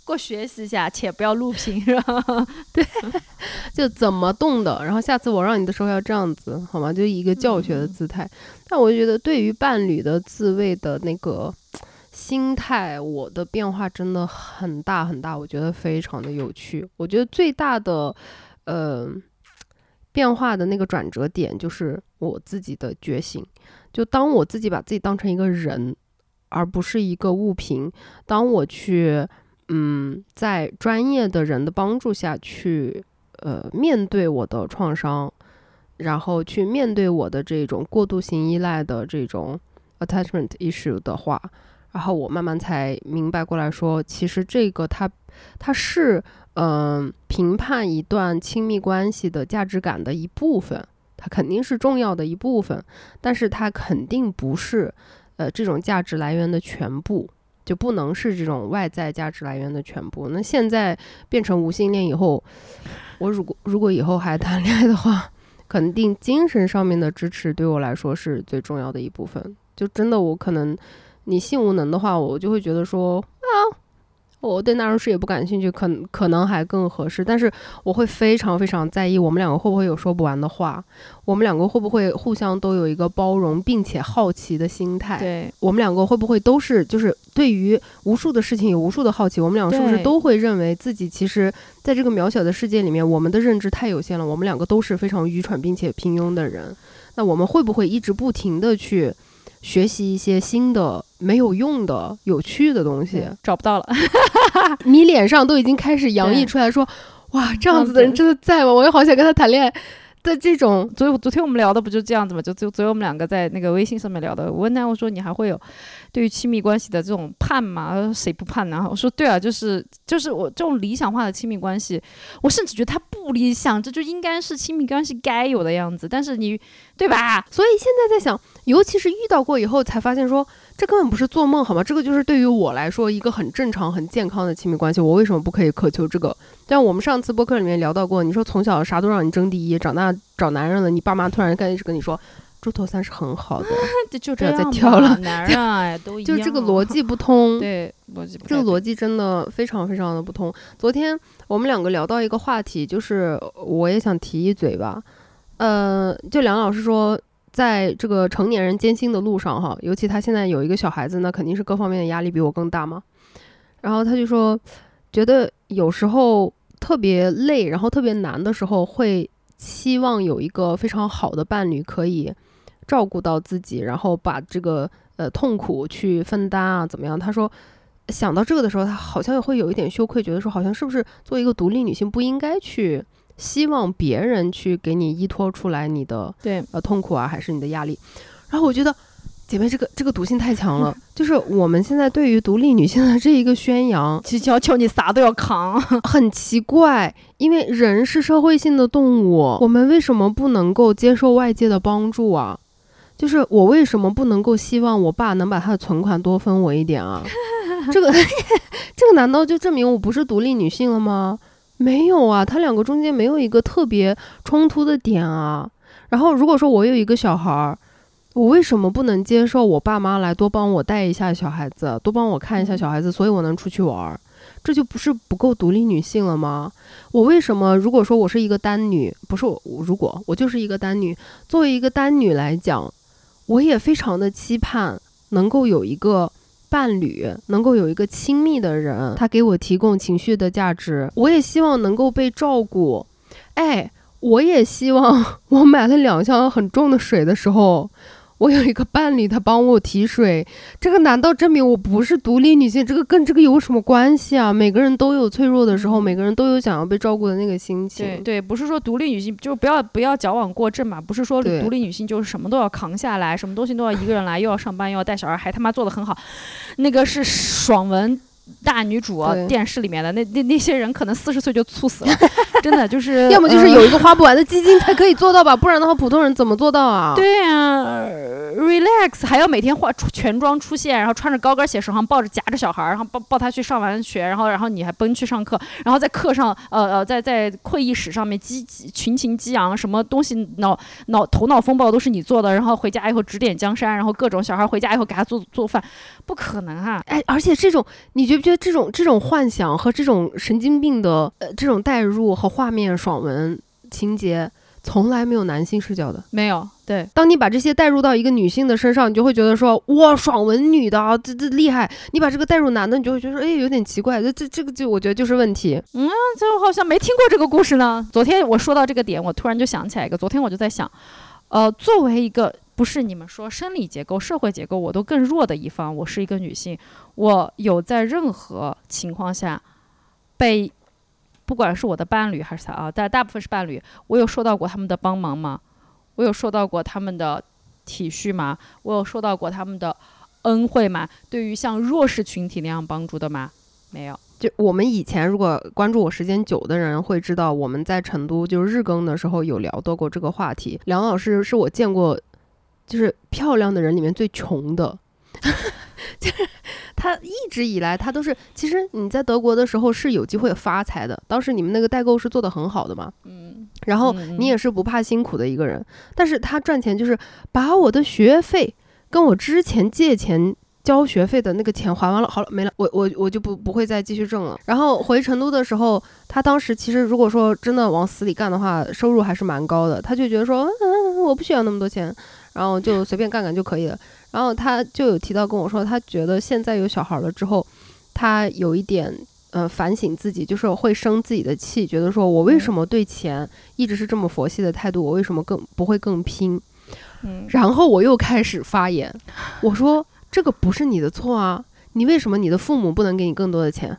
给我学习一下，且不要录屏，是吧？对，就怎么动的，然后下次我让你的时候要这样子，好吗？就一个教学的姿态。但我觉得对于伴侣的自慰的那个心态，我的变化真的很大很大，我觉得非常的有趣。我觉得最大的。呃，变化的那个转折点就是我自己的觉醒。就当我自己把自己当成一个人，而不是一个物品，当我去，嗯，在专业的人的帮助下去，呃，面对我的创伤，然后去面对我的这种过度性依赖的这种 attachment issue 的话，然后我慢慢才明白过来说，其实这个它，它是。嗯，评判一段亲密关系的价值感的一部分，它肯定是重要的一部分，但是它肯定不是，呃，这种价值来源的全部，就不能是这种外在价值来源的全部。那现在变成无性恋以后，我如果如果以后还谈恋爱的话，肯定精神上面的支持对我来说是最重要的一部分。就真的我可能你性无能的话，我就会觉得说啊。我对那种事也不感兴趣，可可能还更合适。但是我会非常非常在意我们两个会不会有说不完的话，我们两个会不会互相都有一个包容并且好奇的心态？对我们两个会不会都是就是对于无数的事情有无数的好奇？我们两个是不是都会认为自己其实在这个渺小的世界里面，我们的认知太有限了？我们两个都是非常愚蠢并且平庸的人，那我们会不会一直不停的去？学习一些新的没有用的有趣的东西，找不到了。你脸上都已经开始洋溢出来说：“哇，这样子的人真的在吗？我也好想跟他谈恋爱。”的这种，昨昨天我们聊的不就这样子吗？就就昨天我们两个在那个微信上面聊的。我问他，我说你还会有对于亲密关系的这种盼吗？谁不盼呢？我说对啊，就是就是我这种理想化的亲密关系，我甚至觉得它不理想，这就应该是亲密关系该有的样子。但是你对吧？所以现在在想，尤其是遇到过以后，才发现说。这根本不是做梦，好吗？这个就是对于我来说一个很正常、很健康的亲密关系。我为什么不可以渴求这个？但我们上次播客里面聊到过，你说从小啥都让你争第一，长大找男人了，你爸妈突然开始跟你说猪头三是很好的，就这样再挑了。男人哎，都一样。就这个逻辑不通，对逻辑，这个逻辑真的非常非常的不通。昨天我们两个聊到一个话题，就是我也想提一嘴吧。呃，就梁老师说。在这个成年人艰辛的路上，哈，尤其他现在有一个小孩子，那肯定是各方面的压力比我更大嘛。然后他就说，觉得有时候特别累，然后特别难的时候，会期望有一个非常好的伴侣可以照顾到自己，然后把这个呃痛苦去分担啊，怎么样？他说，想到这个的时候，他好像会有一点羞愧，觉得说，好像是不是作为一个独立女性不应该去。希望别人去给你依托出来你的对呃痛苦啊，还是你的压力？然后我觉得姐妹这个这个毒性太强了。就是我们现在对于独立女性的这一个宣扬，去要求你啥都要扛，很奇怪。因为人是社会性的动物，我们为什么不能够接受外界的帮助啊？就是我为什么不能够希望我爸能把他的存款多分我一点啊？这个 这个难道就证明我不是独立女性了吗？没有啊，他两个中间没有一个特别冲突的点啊。然后如果说我有一个小孩儿，我为什么不能接受我爸妈来多帮我带一下小孩子，多帮我看一下小孩子，所以我能出去玩儿？这就不是不够独立女性了吗？我为什么如果说我是一个单女，不是我，如果我就是一个单女，作为一个单女来讲，我也非常的期盼能够有一个。伴侣能够有一个亲密的人，他给我提供情绪的价值，我也希望能够被照顾。哎，我也希望 我买了两箱很重的水的时候。我有一个伴侣，他帮我提水，这个难道证明我不是独立女性？这个跟这个有什么关系啊？每个人都有脆弱的时候，每个人都有想要被照顾的那个心情。对对，不是说独立女性就不要不要矫枉过正嘛？不是说独立女性就是什么都要扛下来，什么东西都要一个人来，又要上班又要带小孩，还他妈做的很好，那个是爽文大女主电视里面的那那那些人可能四十岁就猝死了。真的就是，要么就是呃有一个花不完的基金才可以做到吧，不然的话普通人怎么做到啊？对呀、r e l a x 还要每天化出全妆出现，然后穿着高跟鞋，手上抱着夹着小孩儿，然后抱抱他去上完学，然后然后你还奔去上课，然后在课上呃呃在在会议室上面激激群情激昂，什么东西脑脑头脑风暴都是你做的，然后回家以后指点江山，然后各种小孩回家以后给他做做饭，不可能啊！哎，而且这种，你觉不觉得这种这种幻想和这种神经病的呃这种代入和画面爽文情节，从来没有男性视角的。没有对。当你把这些带入到一个女性的身上，你就会觉得说，哇，爽文女的啊，这这厉害。你把这个带入男的，你就会觉得说，哎，有点奇怪。这这这个就我觉得就是问题。嗯，就好像没听过这个故事呢。昨天我说到这个点，我突然就想起来一个。昨天我就在想，呃，作为一个不是你们说生理结构、社会结构我都更弱的一方，我是一个女性，我有在任何情况下被，不管是我的伴侣还是他啊，但大部分是伴侣，我有受到过他们的帮忙吗？我有受到过他们的体恤吗？我有受到过他们的恩惠吗？对于像弱势群体那样帮助的吗？没有。就我们以前如果关注我时间久的人会知道，我们在成都就是日更的时候有聊到过这个话题。梁老师是我见过就是漂亮的人里面最穷的，就是他一直以来他都是，其实你在德国的时候是有机会发财的，当时你们那个代购是做的很好的嘛，嗯，然后你也是不怕辛苦的一个人，但是他赚钱就是把我的学费跟我之前借钱交学费的那个钱还完了，好了没了，我我我就不不会再继续挣了。然后回成都的时候，他当时其实如果说真的往死里干的话，收入还是蛮高的，他就觉得说，嗯，我不需要那么多钱，然后就随便干干就可以了。然后他就有提到跟我说，他觉得现在有小孩了之后，他有一点。呃，反省自己，就是会生自己的气，觉得说我为什么对钱一直是这么佛系的态度，我为什么更不会更拼？嗯，然后我又开始发言，我说这个不是你的错啊，你为什么你的父母不能给你更多的钱？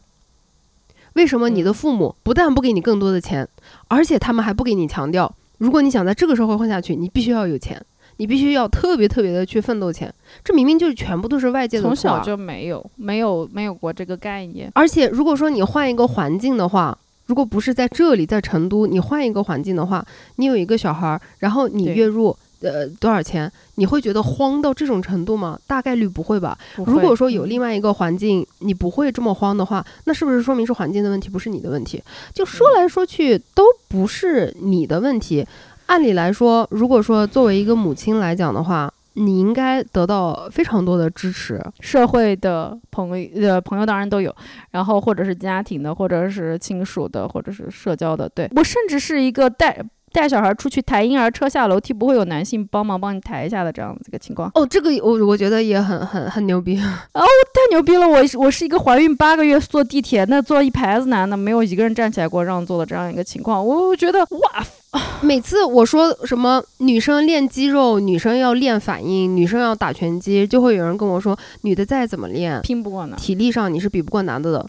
为什么你的父母不但不给你更多的钱，而且他们还不给你强调，如果你想在这个社会混下去，你必须要有钱，你必须要特别特别的去奋斗钱。这明明就是全部都是外界的。从小就没有没有没有过这个概念。而且如果说你换一个环境的话，如果不是在这里，在成都，你换一个环境的话，你有一个小孩儿，然后你月入呃多少钱，你会觉得慌到这种程度吗？大概率不会吧。会如果说有嗯另外一个环境，你不会这么慌的话，那是不是说明是环境的问题，不是你的问题？就说来说去都不是你的问题。按理来说，如果说作为一个母亲来讲的话，你应该得到非常多的支持。社会的朋友的朋友当然都有，然后或者是家庭的，或者是亲属的，或者是社交的。对我甚至是一个带带小孩出去抬婴儿车下楼梯，不会有男性帮忙帮你抬一下的这样子一个情况。哦，这个我我觉得也很 很很牛逼。太牛逼了！我我是一个怀孕八个月坐地铁，那坐一排子男的，没有一个人站起来给我让座的这样一个情况，我觉得哇，每次我说什么女生练肌肉，女生要练反应，女生要打拳击，就会有人跟我说，女的再怎么练，拼不过呢。体力上你是比不过男的的。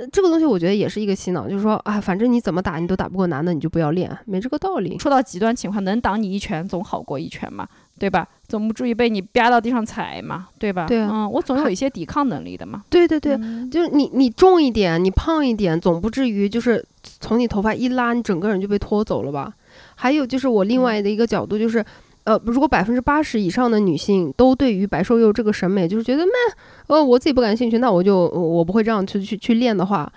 呃，这个东西我觉得也是一个洗脑，就是说啊，反正你怎么打你都打不过男的，你就不要练，没这个道理。说到极端情况，能挡你一拳总好过一拳嘛，对吧？总不至于被你啪到地上踩嘛，对吧？对啊嗯，我总有一些抵抗能力的嘛。对对对，嗯就是你你重一点，你胖一点，总不至于就是从你头发一拉，你整个人就被拖走了吧？还有就是我另外的一个角度就是。呃，如果百分之八十以上的女性都对于白瘦幼这个审美就是觉得，那呃我自己不感兴趣，那我就我不会这样去去去练的话，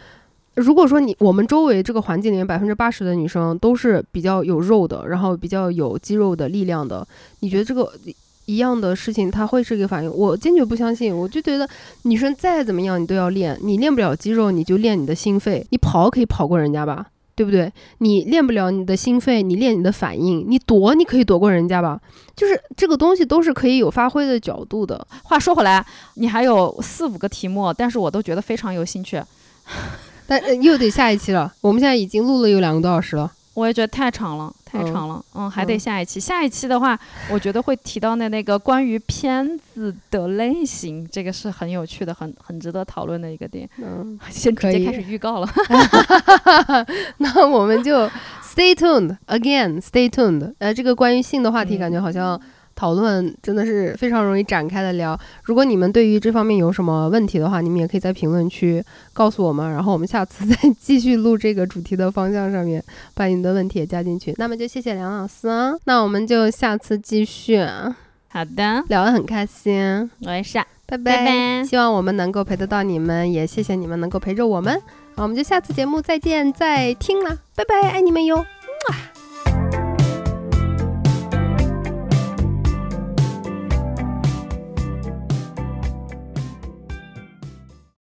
如果说你我们周围这个环境里面百分之八十的女生都是比较有肉的，然后比较有肌肉的力量的，你觉得这个一样的事情它会是一个反应？我坚决不相信，我就觉得女生再怎么样你都要练，你练不了肌肉你就练你的心肺，你跑可以跑过人家吧？对不对？你练不了你的心肺，你练你的反应，你躲你可以躲过人家吧？就是这个东西都是可以有发挥的角度的。话说回来，你还有四五个题目，但是我都觉得非常有兴趣。但、呃又得下一期了，我们现在已经录了有两个多小时了。我也觉得太长了，太嗯长了，嗯，还得嗯下一期。下一期的话，我觉得会提到的那个关于片子的类型，这个是很有趣的，很很值得讨论的一个点。嗯，先直接开始预告了。那我们就 stay tuned again，stay tuned。呃，这个关于性的话题，嗯感觉好像讨论真的是非常容易展开的聊。如果你们对于这方面有什么问题的话，你们也可以在评论区告诉我们，然后我们下次再继续录这个主题的方向上面，把你的问题也加进去。那么就谢谢梁老师啊，那我们就下次继续，好的，聊得很开心，我也是啊，拜拜拜希望我们能够陪得到你们，也谢谢你们能够陪着我们。好，我们就下次节目再见再听啦，拜拜，爱你们哟。